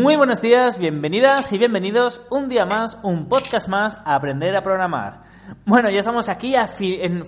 Muy buenos días, bienvenidas y bienvenidos un día más, un podcast más a aprender a programar. Bueno, ya estamos aquí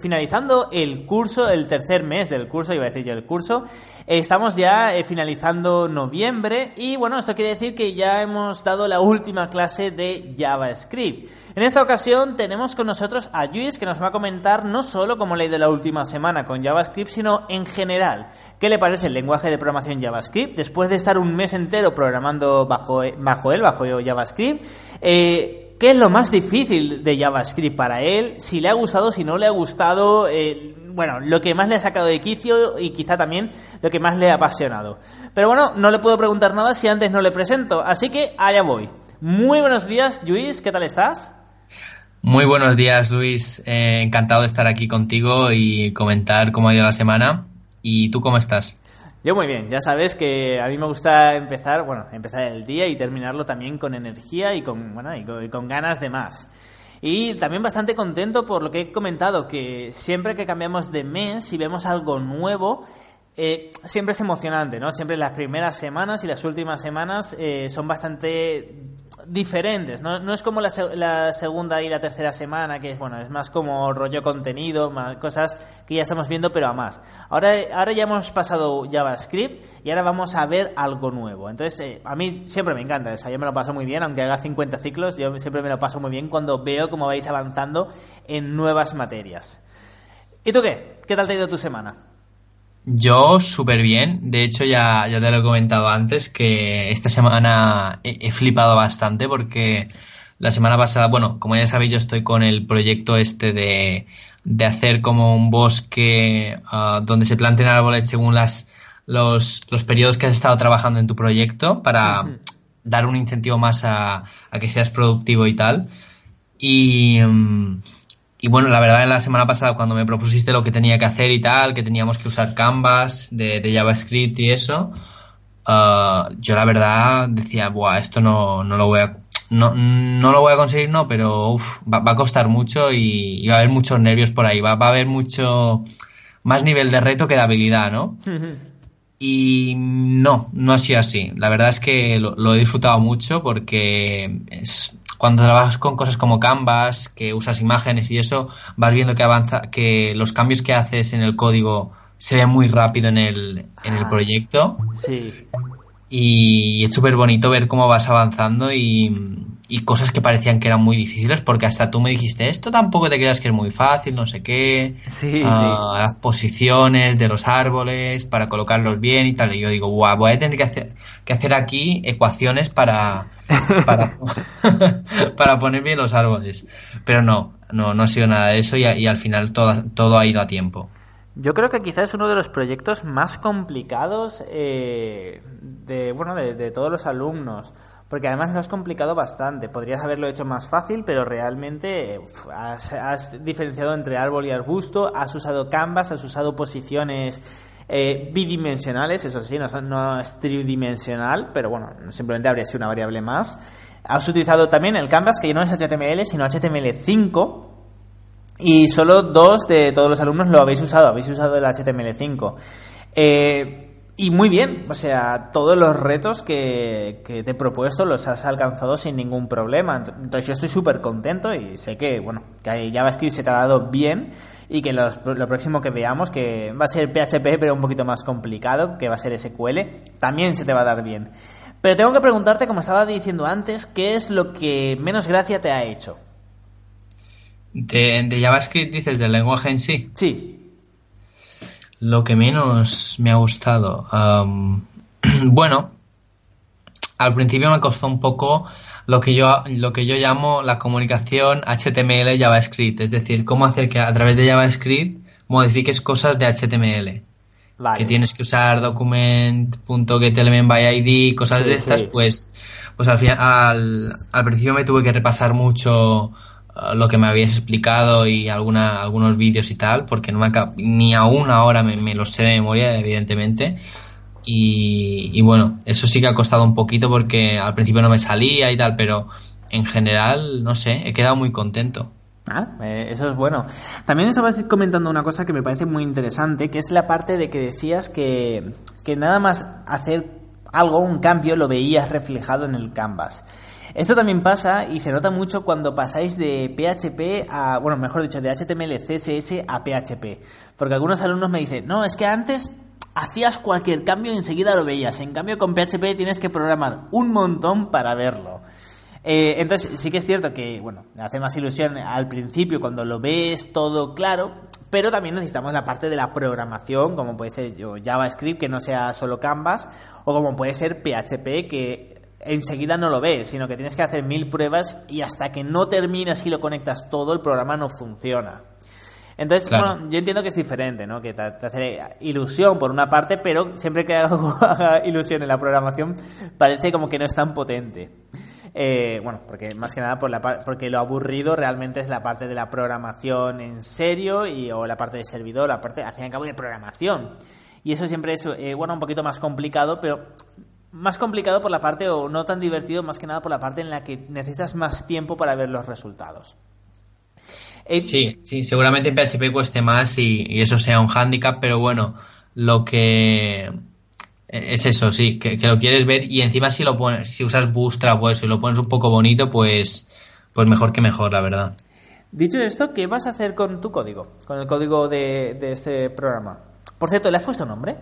finalizando el curso, el tercer mes del curso, iba a decir yo el curso. estamos ya eh, finalizando noviembre y bueno, esto quiere decir que ya hemos dado la última clase de JavaScript. En esta ocasión tenemos con nosotros a Luis que nos va a comentar no solo cómo le ha ido la última semana con JavaScript, sino en general. ¿Qué le parece el lenguaje de programación JavaScript? Después de estar un mes entero programando bajo, bajo él, bajo JavaScript, eh, ¿Qué es lo más difícil de JavaScript para él? Si le ha gustado, si no le ha gustado, eh, bueno, lo que más le ha sacado de quicio y quizá también lo que más le ha apasionado. Pero bueno, no le puedo preguntar nada si antes no le presento, así que allá voy. Muy buenos días, Luis, ¿qué tal estás? Muy buenos días, Luis. Eh, encantado de estar aquí contigo y comentar cómo ha ido la semana. ¿Y tú cómo estás? Yo muy bien, ya sabes que a mí me gusta empezar, bueno, empezar el día y terminarlo también con energía y con, bueno, y con, ganas de más. Y también bastante contento por lo que he comentado, que siempre que cambiamos de mes y vemos algo nuevo, eh, siempre es emocionante, ¿no? Siempre las primeras semanas y las últimas semanas eh, son bastante diferentes, ¿no? No es como la, segunda y la tercera semana, que es, bueno, es más como rollo contenido, más cosas que ya estamos viendo, pero a más. Ahora, ahora ya hemos pasado JavaScript y ahora vamos a ver algo nuevo. Entonces, eh, a mí siempre me encanta, o sea, yo me lo paso muy bien, aunque haga 50 ciclos, yo siempre me lo paso muy bien cuando veo cómo vais avanzando en nuevas materias. ¿Y tú qué? ¿Qué tal te ha ido tu semana? Yo súper bien. De hecho, ya, ya te lo he comentado antes que esta semana he, flipado bastante porque la semana pasada, bueno, como ya sabéis, yo estoy con el proyecto este de, de hacer como un bosque ah, donde se planten árboles según las, los, los periodos que has estado trabajando en tu proyecto para dar un incentivo más a, a, que seas productivo y tal. Y. Mm, y bueno, la verdad, en la semana pasada, cuando me propusiste lo que tenía que hacer y tal, que teníamos que usar Canvas de, JavaScript y eso, uh, yo la verdad decía, Buah, esto no, no lo voy a. No, no lo voy a conseguir, no, pero va, a costar mucho y, va a haber muchos nervios por ahí. Va, va, a haber mucho más nivel de reto que de habilidad, ¿no? Y no, no ha sido así. La verdad es que lo, lo he disfrutado mucho porque es, cuando trabajas con cosas como Canvas, que usas imágenes y eso, vas viendo que avanza, que los cambios que haces en el código se ven muy rápido en el, en el ah, proyecto. Sí. Y es súper bonito ver cómo vas avanzando y, y cosas que parecían que eran muy difíciles, porque hasta tú me dijiste, esto tampoco te creas que es muy fácil, no sé qué. Sí, ah, Las posiciones de los árboles para colocarlos bien y tal. Y yo digo, guau, voy a tener que hacer, que hacer aquí ecuaciones para, para, para poner bien los árboles. Pero no, no, no ha sido nada de eso y, y al final todo, todo ha ido a tiempo. Yo creo que quizás es uno de los proyectos más complicados eh, de, bueno, de, todos los alumnos, porque además lo has complicado bastante. Podrías haberlo hecho más fácil, pero realmente has, diferenciado entre árbol y arbusto, has usado canvas, has usado posiciones eh, bidimensionales, eso sí, no, no es tridimensional, pero bueno, simplemente habría sido una variable más. Has utilizado también el canvas, que no es HTML, sino HTML5, y solo dos de todos los alumnos lo habéis usado, habéis usado el HTML5. Eh, y muy bien, o sea, todos los retos que, te he propuesto los has alcanzado sin ningún problema. Entonces yo estoy súper contento y sé que, bueno, que JavaScript se te ha dado bien y que lo próximo que veamos, que va a ser PHP pero un poquito más complicado, que va a ser SQL, también se te va a dar bien. Pero tengo que preguntarte, como estaba diciendo antes, ¿qué es lo que menos gracia te ha hecho? De, JavaScript dices, del lenguaje en sí. Sí. Lo que menos me ha gustado. bueno, al principio me costó un poco lo que yo lo que yo llamo la comunicación HTML JavaScript, es decir, cómo hacer que a través de JavaScript modifiques cosas de HTML. Que tienes que usar document.getElementById, cosas de estas, pues pues al, final, al, principio me tuve que repasar mucho lo que me habías explicado y alguna, algunos vídeos y tal, porque no me ni aún ahora me, me los sé de memoria, evidentemente. Y, bueno, eso sí que ha costado un poquito porque al principio no me salía y tal, pero en general, no sé, he quedado muy contento. Ah, eh, eso es bueno. También estabas comentando una cosa que me parece muy interesante, que es la parte de que decías que, que nada más hacer algo, un cambio, lo veías reflejado en el canvas. Esto también pasa y se nota mucho cuando pasáis de PHP a, bueno, mejor dicho, de HTML, CSS a PHP. Porque algunos alumnos me dicen, no, es que antes hacías cualquier cambio y enseguida lo veías. En cambio, con PHP tienes que programar un montón para verlo. Eh, entonces, sí que es cierto que, bueno, hace más ilusión al principio cuando lo ves todo claro, pero también necesitamos la parte de la programación, como puede ser JavaScript, que no sea solo Canvas, o como puede ser PHP, que enseguida no lo ves, sino que tienes que hacer mil pruebas y hasta que no terminas y lo conectas todo, el programa no funciona. Entonces, bueno, yo entiendo que es diferente, ¿no? Que te, hace ilusión por una parte, pero siempre que hago ilusión en la programación parece como que no es tan potente. Eh, bueno, porque más que nada por la porque lo aburrido realmente es la parte de la programación en serio y, o la parte de servidor, la parte, al fin y al cabo, de programación. Y eso siempre es, eh, bueno, un poquito más complicado, pero más complicado por la parte, o no tan divertido, más que nada por la parte en la que necesitas más tiempo para ver los resultados. Eh, sí, sí, seguramente en PHP cueste más y, eso sea un hándicap, pero bueno, lo que es eso, sí, que, lo quieres ver y encima si lo pones, si usas Bootstrap o eso y lo pones un poco bonito, pues, pues mejor que mejor, la verdad. Dicho esto, ¿qué vas a hacer con tu código? Con el código de, este programa. Por cierto, ¿le has puesto nombre?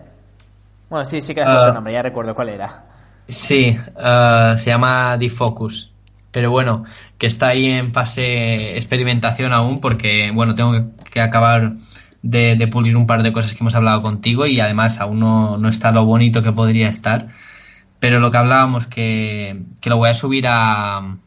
Bueno, sí, sí que le has puesto ah. nombre, ya recuerdo cuál era. Sí, ah, se llama Defocus pero bueno, que está ahí en fase experimentación aún porque, bueno, tengo que, acabar de, pulir un par de cosas que hemos hablado contigo y además aún no, está lo bonito que podría estar. Pero lo que hablábamos, que, que lo voy a subir a,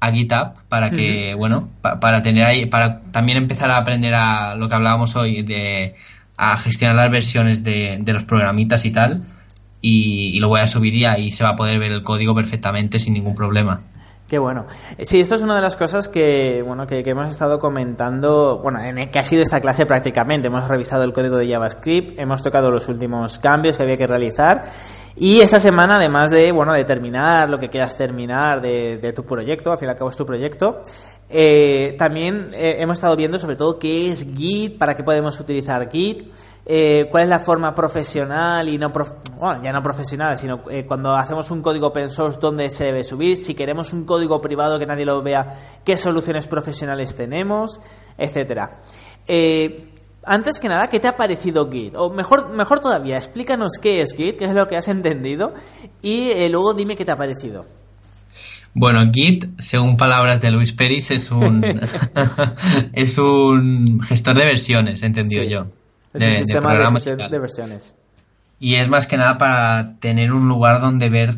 a GitHub para que, bueno, para tener ahí, para también empezar a aprender a lo que hablábamos hoy de a gestionar las versiones de, de los programitas y tal. Y, y, lo voy a subir y ahí se va a poder ver el código perfectamente sin ningún problema. Qué bueno. Sí, esto es una de las cosas que, bueno, que, hemos estado comentando, bueno, en que ha sido esta clase prácticamente. Hemos revisado el código de JavaScript, hemos tocado los últimos cambios que había que realizar y esta semana, además de, bueno, de terminar lo que quieras terminar de, tu proyecto, al fin y al cabo es tu proyecto, eh, también eh, hemos estado viendo sobre todo qué es Git, para qué podemos utilizar Git, eh, cuál es la forma profesional y no, bueno, ya no profesional, sino eh, cuando hacemos un código open source, dónde se debe subir, si queremos un código privado que nadie lo vea, qué soluciones profesionales tenemos, etcétera. Eh, antes que nada, ¿qué te ha parecido Git? O mejor, mejor todavía, explícanos qué es Git, qué es lo que has entendido, y luego dime qué te ha parecido. Bueno, Git, según palabras de Luis Peris, es un es un gestor de versiones, entendido yo. Es un sistema de, versiones. Y es más que nada para tener un lugar donde ver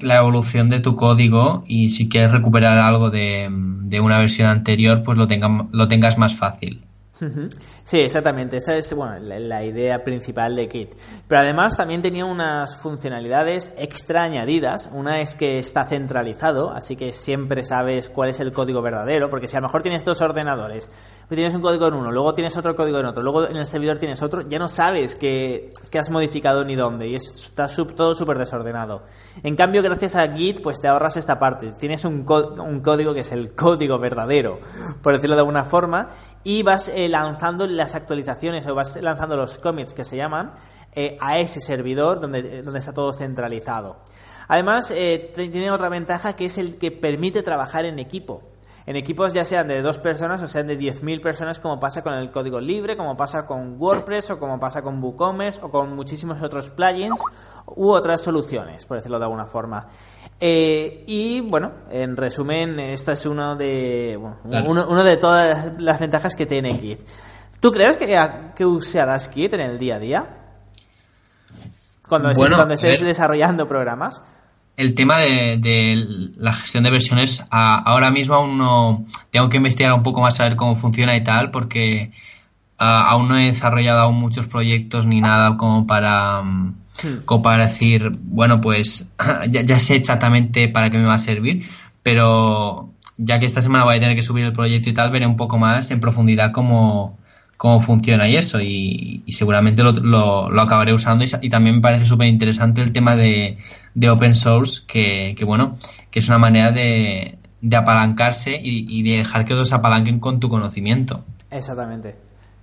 la evolución de tu código y si quieres recuperar algo de, de una versión anterior, pues lo, tenga, lo tengas más fácil. Sí, exactamente. Esa es bueno, la, idea principal de Kit. Pero además también tenía unas funcionalidades extra añadidas. Una es que está centralizado, así que siempre sabes cuál es el código verdadero, porque si a lo mejor tienes dos ordenadores, pues tienes un código en uno, luego tienes otro código en otro, luego en el servidor tienes otro, ya no sabes qué, has modificado ni dónde, y está todo súper desordenado. En cambio, gracias a Git, pues te ahorras esta parte. Tienes un, un código que es el código verdadero, por decirlo de alguna forma, y vas eh, lanzando las actualizaciones o vas lanzando los commits que se llaman eh, a ese servidor donde, donde está todo centralizado. Además, eh, tiene otra ventaja que es el que permite trabajar en equipo. En equipos ya sean de dos personas o sean de 10.000 personas, como pasa con el código libre, como pasa con WordPress o como pasa con WooCommerce o con muchísimos otros plugins u otras soluciones, por decirlo de alguna forma. Eh, y bueno, en resumen, esta es uno de, uno, de todas las ventajas que tiene Git. ¿Tú crees que, que usarás Git en el día a día? Cuando, estés, desarrollando programas. El tema de, la gestión de versiones, ahora mismo aún no tengo que investigar un poco más a ver cómo funciona y tal, porque aún no he desarrollado aún muchos proyectos ni nada como para, mm, como para decir, bueno, pues ya, ya, sé exactamente para qué me va a servir, pero ya que esta semana voy a tener que subir el proyecto y tal, veré un poco más en profundidad cómo, cómo funciona y eso, y, seguramente lo, lo, acabaré usando y, también me parece súper interesante el tema de, de open source, que, que, bueno, que es una manera de, de apalancarse y, y de dejar que otros apalanquen con tu conocimiento. Exactamente.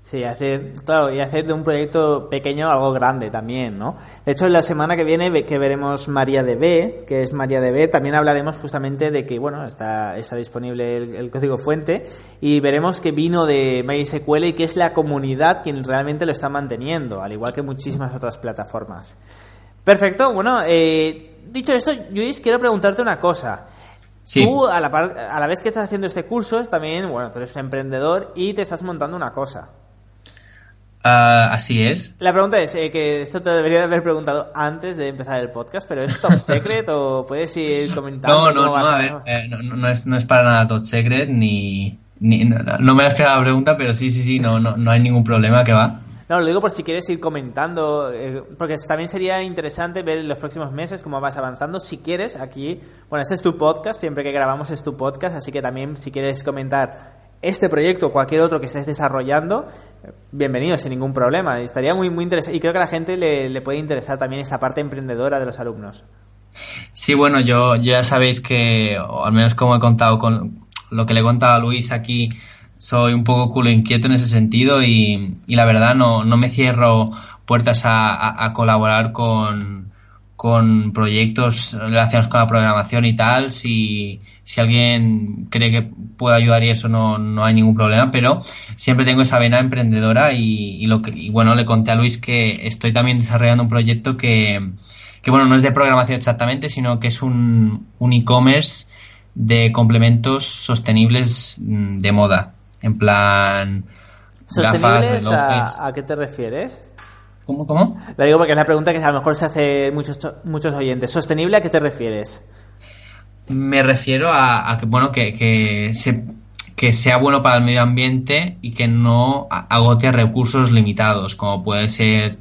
Sí, hacer, claro, y hacer de un proyecto pequeño algo grande también, ¿no? De hecho, en la semana que viene que veremos MariaDB, que es MariaDB, también hablaremos justamente de que, bueno, está, está disponible el, código fuente y veremos que vino de MySQL y que es la comunidad quien realmente lo está manteniendo, al igual que muchísimas otras plataformas. Perfecto, bueno, eh, dicho esto, Luis, quiero preguntarte una cosa. Tú, a la, a la vez que estás haciendo este curso, también, bueno, tú eres emprendedor y te estás montando una cosa. Ah, así es. La pregunta es, eh, que esto te debería haber preguntado antes de empezar el podcast, pero ¿es top secret o puedes ir comentando? No, no, no, a ver, eh, no, es, no es para nada top secret ni... ni no, me has la pregunta, pero sí, sí, sí, no, no, no hay ningún problema que va. No, lo digo por si quieres ir comentando, eh, porque también sería interesante ver en los próximos meses cómo vas avanzando. Si quieres, aquí, bueno, este es tu podcast, siempre que grabamos es tu podcast, así que también si quieres comentar este proyecto o cualquier otro que estés desarrollando, bienvenido, sin ningún problema. Estaría muy, muy interesante y creo que a la gente le, puede interesar también esta parte emprendedora de los alumnos. Sí, bueno, yo, ya sabéis que, o al menos como he contado con lo que le he contado a Luis aquí, soy un poco culo inquieto en ese sentido y, la verdad no, no me cierro puertas a colaborar con, con proyectos relacionados con la programación y tal. Si, si alguien cree que puede ayudar y eso no, no hay ningún problema, pero siempre tengo esa vena emprendedora y, lo que, bueno, le conté a Luis que estoy también desarrollando un proyecto que, que bueno, no es de programación exactamente, sino que es un, un e-commerce de complementos sostenibles mm, de moda. En plan... ¿Sostenibles a, a qué te refieres? ¿Cómo, cómo? La digo porque es la pregunta que a lo mejor se hace muchos, muchos oyentes. ¿Sostenible a qué te refieres? Me refiero a, que, bueno, que, que, que sea bueno para el medio ambiente y que no agote recursos limitados, como puede ser,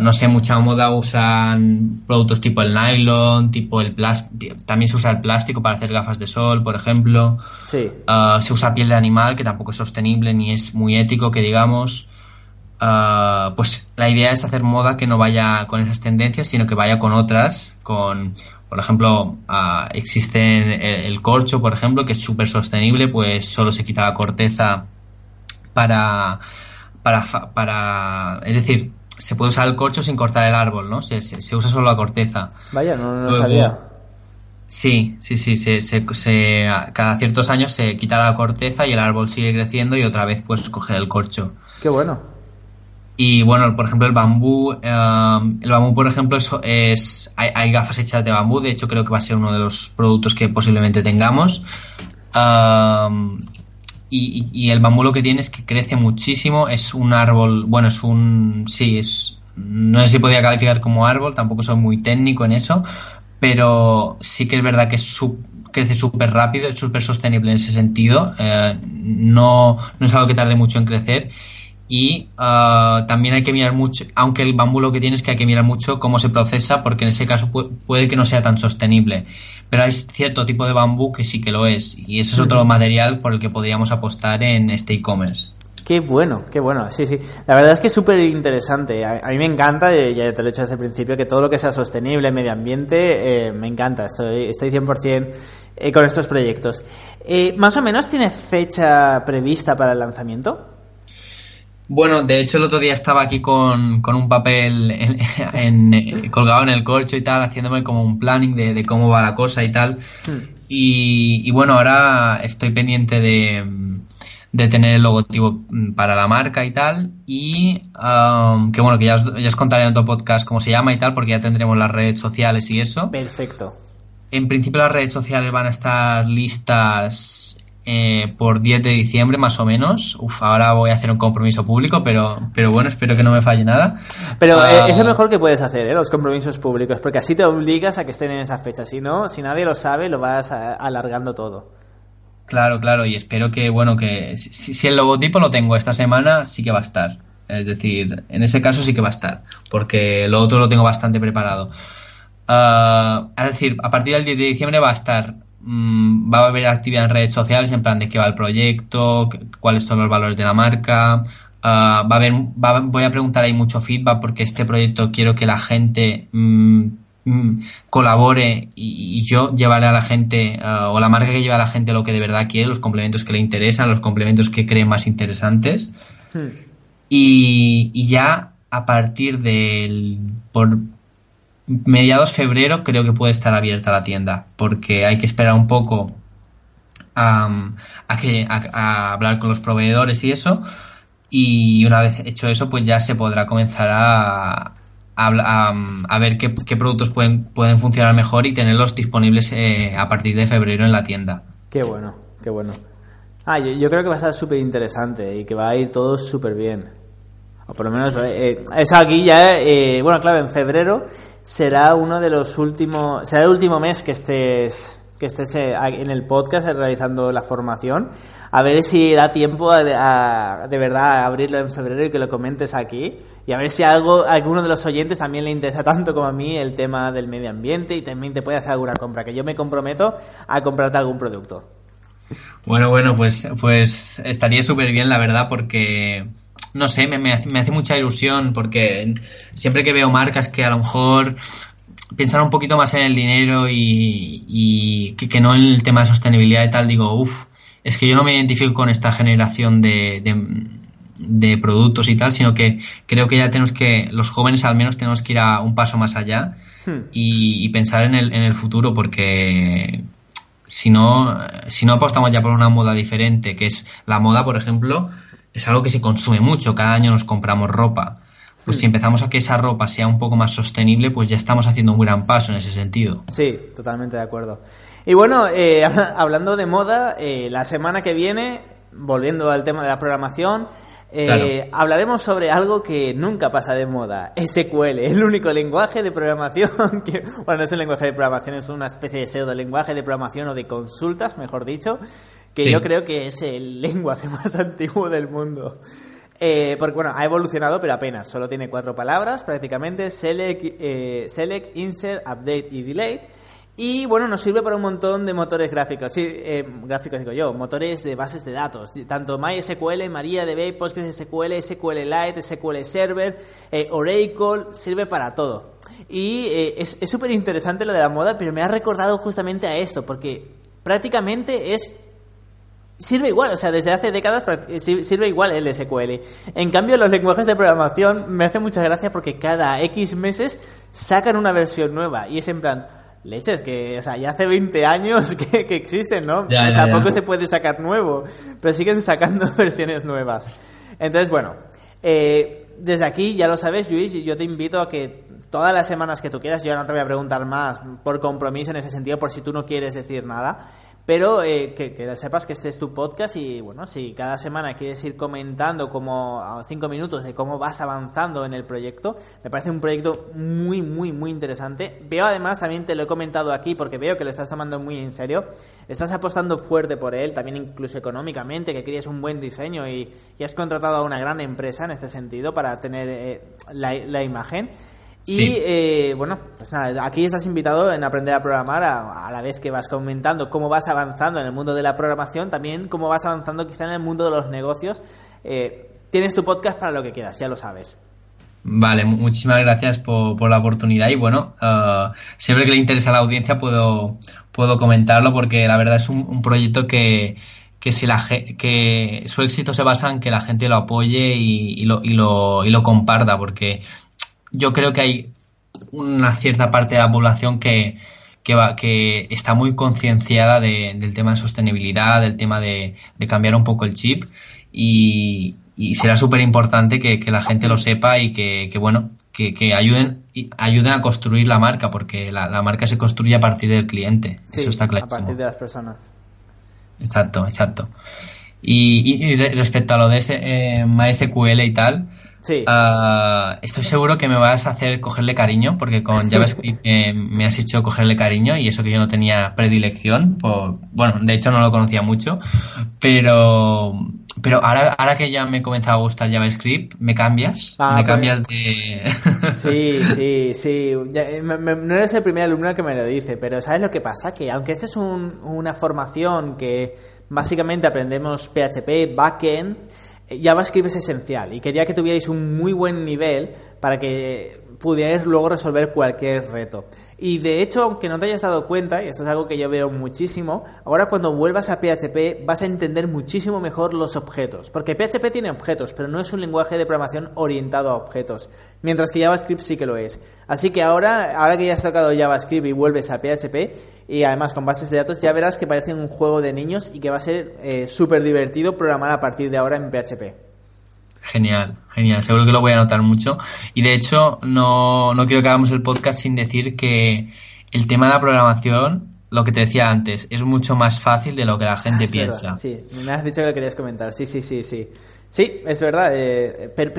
no sé, mucha moda usan productos tipo el nylon, tipo el plástico, también se usa el plástico para hacer gafas de sol, por ejemplo. Sí. Ah, se usa piel de animal, que tampoco es sostenible ni es muy ético, que digamos. Ah, pues la idea es hacer moda que no vaya con esas tendencias, sino que vaya con otras, con, por ejemplo, uh, existe el, corcho, por ejemplo, que es súper sostenible, pues solo se quita la corteza para, para, para, es decir, se puede usar el corcho sin cortar el árbol, ¿no? Se, se, usa solo la corteza. Vaya, no, no sabía. Sí, sí, sí, se, se, se, cada ciertos años se quita la corteza y el árbol sigue creciendo y otra vez pues coger el corcho. Qué bueno. Y bueno, por ejemplo, el bambú, eh, el bambú, por ejemplo, es, es hay, gafas hechas de bambú, de hecho creo que va a ser uno de los productos que posiblemente tengamos. Um, y, el bambú lo que tiene es que crece muchísimo, es un árbol, bueno, es un, sí, es, no sé si podría calificar como árbol, tampoco soy muy técnico en eso, pero sí que es verdad que crece súper rápido, es súper sostenible en ese sentido, eh, no, no es algo que tarde mucho en crecer y ah, también hay que mirar mucho, aunque el bambú lo que tiene es que hay que mirar mucho cómo se procesa, porque en ese caso puede, que no sea tan sostenible. Pero hay cierto tipo de bambú que sí que lo es, y ese es otro material por el que podríamos apostar en este e-commerce. Qué bueno, qué bueno, sí, sí. La verdad es que es súper interesante. A, mí me encanta, ya te lo he dicho desde el principio, que todo lo que sea sostenible, medio ambiente, eh, me encanta. Estoy, estoy 100% eh, con estos proyectos. Eh, ¿Más o menos tiene fecha prevista para el lanzamiento? Bueno, de hecho el otro día estaba aquí con, con un papel en, colgado en el corcho y tal, haciéndome como un planning de, cómo va la cosa y tal. Hmm. y, bueno, ahora estoy pendiente de, de, tener el logotipo mm, para la marca y tal. Y um, que bueno, que ya os, ya os contaré en otro podcast cómo se llama y tal, porque ya tendremos las redes sociales y eso. Perfecto. En principio las redes sociales van a estar listas eh, por 10 de diciembre más o menos. Uf, ahora voy a hacer un compromiso público, pero, pero bueno, espero que no me falle nada. Pero eh, es lo ah, mejor que puedes hacer, ¿eh? los compromisos públicos, porque así te obligas a que estén en esa fecha. Si no, si nadie lo sabe, lo vas alargando todo. Claro, claro, y espero que, bueno, que si, el logotipo lo tengo esta semana, sí que va a estar. Es decir, en ese caso sí que va a estar, porque lo otro lo tengo bastante preparado. Uh, es decir, a partir del 10 de diciembre va a estar Mm, va a haber actividad en redes sociales en plan de qué va el proyecto, cuáles son los valores de la marca. Ah, va a haber, voy a preguntar ahí mucho feedback porque este proyecto quiero que la gente mm, mm, colabore y, yo llevaré a la gente ah, o la marca que lleva a la gente lo que de verdad quiere, los complementos que le interesan, los complementos que creen más interesantes. Hmm. Y, y, ya a partir del por, mediados febrero creo que puede estar abierta la tienda, porque hay que esperar un poco a, que, a, hablar con los proveedores y eso. Y una vez hecho eso, pues ya se podrá comenzar a, a, ver qué, productos pueden, pueden funcionar mejor y tenerlos disponibles eh, a partir de febrero en la tienda. Qué bueno, qué bueno. Ah, yo, yo creo que va a estar súper interesante y que va a ir todo súper bien. O por lo menos eh, eh, aquí ya, eh, bueno, claro, en febrero será uno de los últimos, será el último mes que estés que estés en el podcast realizando la formación. A ver si da tiempo a, de verdad a abrirlo en febrero y que lo comentes aquí. Y a ver si algo, a alguno de los oyentes también le interesa tanto como a mí el tema del medio ambiente y también te puede hacer alguna compra. Que yo me comprometo a comprarte algún producto. Bueno, bueno, pues, pues estaría súper bien, la verdad, porque no sé, me, hace, mucha ilusión porque siempre que veo marcas que a lo mejor piensan un poquito más en el dinero y, que, no en el tema de sostenibilidad y tal, digo, uff, es que yo no me identifico con esta generación de, de, productos y tal, sino que creo que ya tenemos que, los jóvenes al menos tenemos que ir a un paso más allá hmm. y, pensar en el, en el futuro porque si no, si no apostamos ya por una moda diferente, que es la moda, por ejemplo, es algo que se consume mucho, cada año nos compramos ropa. Pues si empezamos a que esa ropa sea un poco más sostenible, pues ya estamos haciendo un gran paso en ese sentido. Sí, totalmente de acuerdo. Y bueno, eh, hablando de moda, eh, la semana que viene, volviendo al tema de la programación, eh, hablaremos sobre algo que nunca pasa de moda, SQL, el único lenguaje de programación que, bueno, no es un lenguaje de programación, es una especie de pseudo lenguaje de programación o de consultas, mejor dicho, que yo creo que es el lenguaje más antiguo del mundo. Eh, porque bueno, ha evolucionado, pero apenas. Solo tiene cuatro palabras, prácticamente: select, eh, select, insert, update y delete. Y bueno, nos sirve para un montón de motores gráficos. Sí, eh, gráficos digo yo, motores de bases de datos. Tanto MySQL, MariaDB, PostgreSQL, SQLite, SQL Server, Oracle, sirve para todo. Y es súper interesante lo de la moda, pero me ha recordado justamente a esto, porque prácticamente es sirve igual, o sea, desde hace décadas sirve igual el SQL. En cambio, los lenguajes de programación me hace mucha gracia porque cada X meses sacan una versión nueva y es en plan, leches, que, o sea, ya hace 20 años que, existen, ¿no? o sea, poco se puede sacar nuevo, pero siguen sacando versiones nuevas. Entonces, bueno, eh, desde aquí ya lo sabes, Luis, yo te invito a que todas las semanas que tú quieras, yo no te voy a preguntar más por compromiso en ese sentido, por si tú no quieres decir nada, pero eh, que, sepas que este es tu podcast y bueno, si cada semana quieres ir comentando como a cinco minutos de cómo vas avanzando en el proyecto, me parece un proyecto muy, muy, muy interesante. Veo además, también te lo he comentado aquí porque veo que lo estás tomando muy en serio, estás apostando fuerte por él, también incluso económicamente, que querías un buen diseño y, has contratado a una gran empresa en este sentido para tener eh, la, la imagen. Y eh, bueno, pues nada, aquí estás invitado en aprender a programar a, la vez que vas comentando cómo vas avanzando en el mundo de la programación, también cómo vas avanzando quizá en el mundo de los negocios. Eh, tienes tu podcast para lo que quieras, ya lo sabes. Vale, muchísimas gracias por, la oportunidad y bueno, uh, siempre que le interesa a la audiencia puedo, puedo comentarlo porque la verdad es un, proyecto que, que, si la, que su éxito se basa en que la gente lo apoye y, lo, y, lo, y lo comparta porque yo creo que hay una cierta parte de la población que, que, va, que está muy concienciada de, del tema de sostenibilidad, del tema de, de cambiar un poco el chip y, y será súper importante que, que, la gente lo sepa y que, que bueno, que, que, ayuden, ayuden a construir la marca, porque la, la, marca se construye a partir del cliente. Sí, Eso está claro. A partir de las personas. Exacto, exacto. Y, y, y respecto a lo de ese, eh, MySQL y tal, Sí. Uh, estoy seguro que me vas a hacer cogerle cariño, porque con JavaScript eh, me has hecho cogerle cariño y eso que yo no tenía predilección. Por, bueno, de hecho no lo conocía mucho, pero pero ahora, ahora que ya me comenzado a gustar JavaScript, ¿me cambias? Ah, ¿Me pues- cambias de...? Sí, sí, sí. Eh, me- me- no eres el primer alumno que me lo dice, pero ¿sabes lo que pasa? Que aunque esta es un- una formación que básicamente aprendemos PHP, backend, JavaScript es esencial y quería que tuvierais un muy buen nivel para que pudierais luego resolver cualquier reto. Y de hecho, aunque no te hayas dado cuenta, y esto es algo que yo veo muchísimo, ahora cuando vuelvas a PHP vas a entender muchísimo mejor los objetos. Porque PHP tiene objetos, pero no es un lenguaje de programación orientado a objetos. Mientras que JavaScript sí que lo es. Así que ahora, ahora que ya has tocado JavaScript y vuelves a PHP, y además con bases de datos, ya verás que parece un juego de niños y que va a ser eh, súper divertido programar a partir de ahora en PHP. Genial, genial. Seguro que lo voy a notar mucho. Y de hecho, no, no quiero que hagamos el podcast sin decir que el tema de la programación, lo que te decía antes, es mucho más fácil de lo que la gente Ah, es piensa. verdad, sí, me has dicho que lo querías comentar. Sí, sí, sí, sí. Sí, es verdad. eh, pero,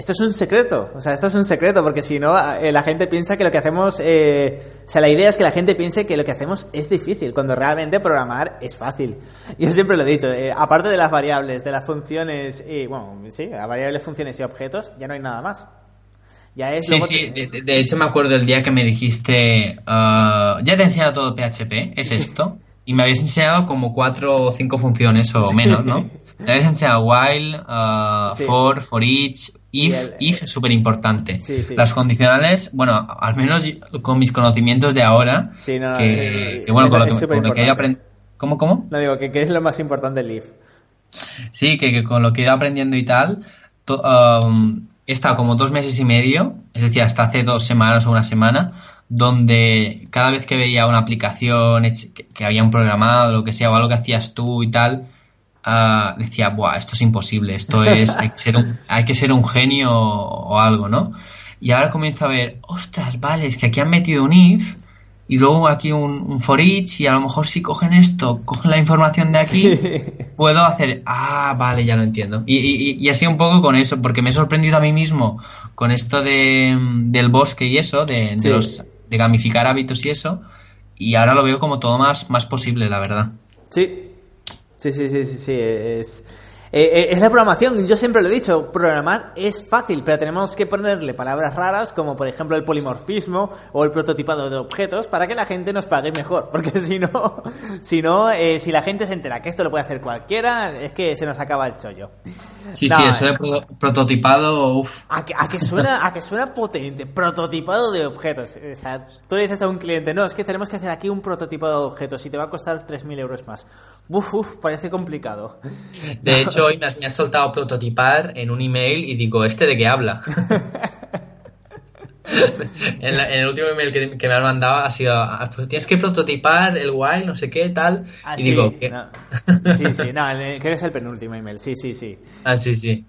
esto es un secreto. O sea, esto es un secreto porque si no, eh, la gente piensa que lo que hacemos. eh, o sea, la idea es que la gente piense que lo que hacemos es difícil, cuando realmente programar es fácil. Yo siempre lo he dicho. eh, aparte de las variables, de las funciones. Y, bueno, sí, las variables, funciones y objetos, ya no hay nada más. Ya es Sí, sí, te- de, de hecho me acuerdo el día que me dijiste, ah, ya te he enseñado todo PHP, ¿es Sí. esto? Y me habías enseñado como cuatro o cinco funciones o menos, ¿no? Me habías enseñado while, Sí. for, for each, if, el- if es súper importante. Sí, sí. Las condicionales, bueno, al menos con mis conocimientos de ahora, Sí, no, que, eh, que bueno, con lo que, con lo que he aprendido... ¿Cómo, cómo? No digo que, que es lo más importante del IF. Sí, que, que con lo que he ido aprendiendo y tal, to- um, he estado como dos meses y medio, es decir, hasta hace dos semanas o una semana, donde cada vez que veía una aplicación que, habían programado, lo que sea, o algo que hacías tú y tal, ah, decía, Buah, esto es imposible, esto es, hay que ser un, hay que ser un genio o, o algo, ¿no? Y ahora comienzo a ver, ostras, vale, es que aquí han metido un if, y luego aquí un, un for each, y a lo mejor si cogen esto, cogen la información de aquí, puedo hacer, ah, vale, ya lo entiendo. Y, y, y así un poco con eso, porque me he sorprendido a mí mismo con esto de, del bosque y eso, de, los, de gamificar hábitos y eso, y ahora lo veo como todo más, más posible, la verdad. Sí, sí, sí, sí, sí, sí, es... eh, eh, es la programación, yo siempre lo he dicho, programar es fácil, pero tenemos que ponerle palabras raras como por ejemplo el polimorfismo o el prototipado de objetos para que la gente nos pague mejor, porque si no, si no, eh, si la gente se entera que esto lo puede hacer cualquiera, es que se nos acaba el chollo. Sí, No, sí, eso de pro- prototipado, uff. A que, a que suena, a que suena potente, prototipado de objetos. O sea, tú le dices a un cliente, no, es que tenemos que hacer aquí un prototipado de objetos y te va a costar 3.000 euros más. Uf, uf, parece complicado. De hecho, hoy me has, me has soltado prototipar en un email y digo, ¿este de qué habla? en, la- en el último email que, que me has mandado ha sido, "Ah, pues tienes que prototipar el while, no sé qué, tal. Ah, y sí, digo, ¿qué? no. sí, sí, no, creo que es el penúltimo email, sí, sí, sí. Ah, sí, sí.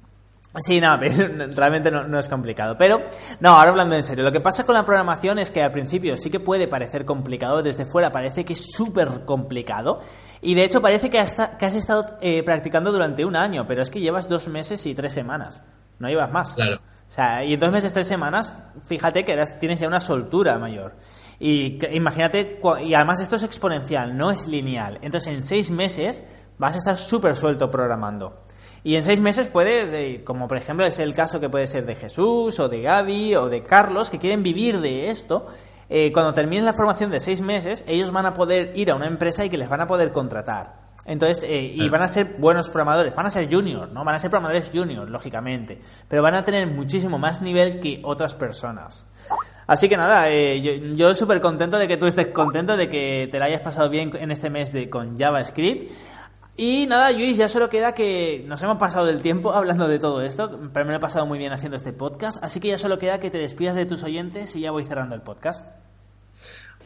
Sí, no, realmente no, no es complicado. Pero, no, ahora hablando en serio, lo que pasa con la programación es que al principio sí que puede parecer complicado, desde fuera parece que es súper complicado. Y de hecho parece que, hasta, que has estado eh, practicando durante un año, pero es que llevas dos meses y tres semanas. No llevas más. Claro. O sea, y en dos meses, tres semanas, fíjate que eras- tienes ya una soltura mayor. Y que- imagínate, y además esto es exponencial, no es lineal. Entonces en seis meses vas a estar súper suelto programando. Y en seis meses puedes, eh, como por ejemplo es el caso que puede ser de Jesús o de Gaby o de Carlos, que quieren vivir de esto, eh, cuando terminen la formación de seis meses, ellos van a poder ir a una empresa y que les van a poder contratar. Entonces, eh, y van a ser buenos programadores, van a ser junior, ¿no? Van a ser programadores junior, lógicamente, pero van a tener muchísimo más nivel que otras personas. Así que nada, eh, yo, yo súper contento de que tú estés contento, de que te la hayas pasado bien en este mes de, con JavaScript. Y nada, Luis, ya solo queda que nos hemos pasado del tiempo hablando de todo esto, pero me lo he pasado muy bien haciendo este podcast, así que ya solo queda que te despidas de tus oyentes y ya voy cerrando el podcast.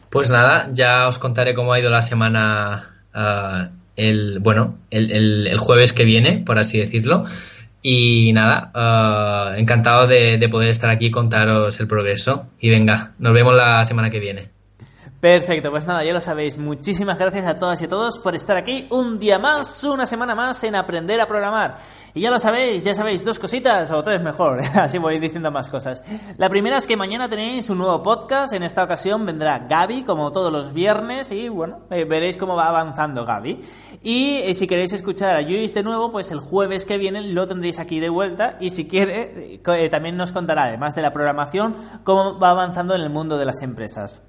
Pues nada, ya os contaré cómo ha ido la semana uh, el, bueno, el, el, el, jueves que viene, por así decirlo. Y nada, uh, encantado de, de poder estar aquí y contaros el progreso. Y venga, nos vemos la semana que viene. Perfecto, pues nada, ya lo sabéis. Muchísimas gracias a todas y a todos por estar aquí un día más, una semana más en aprender a programar. Y ya lo sabéis, ya sabéis, dos cositas o tres mejor, así voy diciendo más cosas. La primera es que mañana tenéis un nuevo podcast, en esta ocasión vendrá Gaby, como todos los viernes, y bueno, eh, veréis cómo va avanzando Gaby. Y eh, si queréis escuchar a Luis de nuevo, pues el jueves que viene lo tendréis aquí de vuelta, y si quiere, eh, también nos contará, además de la programación, cómo va avanzando en el mundo de las empresas.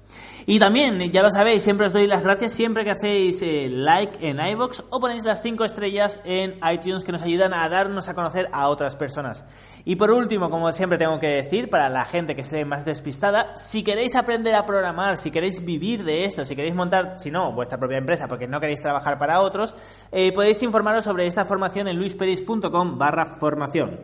Y también, ya lo sabéis, siempre os doy las gracias siempre que hacéis eh, like en iBox o ponéis las 5 estrellas en iTunes que nos ayudan a darnos a conocer a otras personas. Y por último, como siempre tengo que decir, para la gente que esté más despistada, si queréis aprender a programar, si queréis vivir de esto, si queréis montar, si no, vuestra propia empresa porque no queréis trabajar para otros, eh, podéis informaros sobre esta formación en luisperis.com barra formación.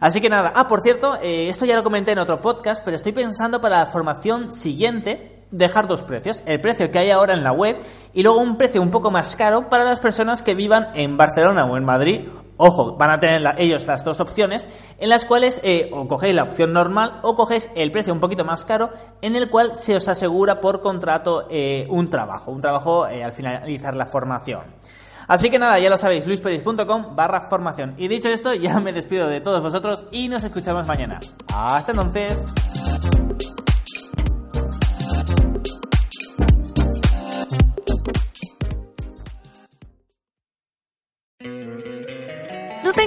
Así que nada, ah, por cierto, eh, esto ya lo comenté en otro podcast, pero estoy pensando para la formación siguiente dejar dos precios, el precio que hay ahora en la web y luego un precio un poco más caro para las personas que vivan en Barcelona o en Madrid. Ojo, van a tener ellos las dos opciones en las cuales eh, o cogéis la opción normal o cogéis el precio un poquito más caro en el cual se os asegura por contrato eh, un trabajo, un trabajo eh, al finalizar la formación. Así que nada, ya lo sabéis, luisperis.com barra formación. Y dicho esto, ya me despido de todos vosotros y nos escuchamos mañana. Hasta entonces.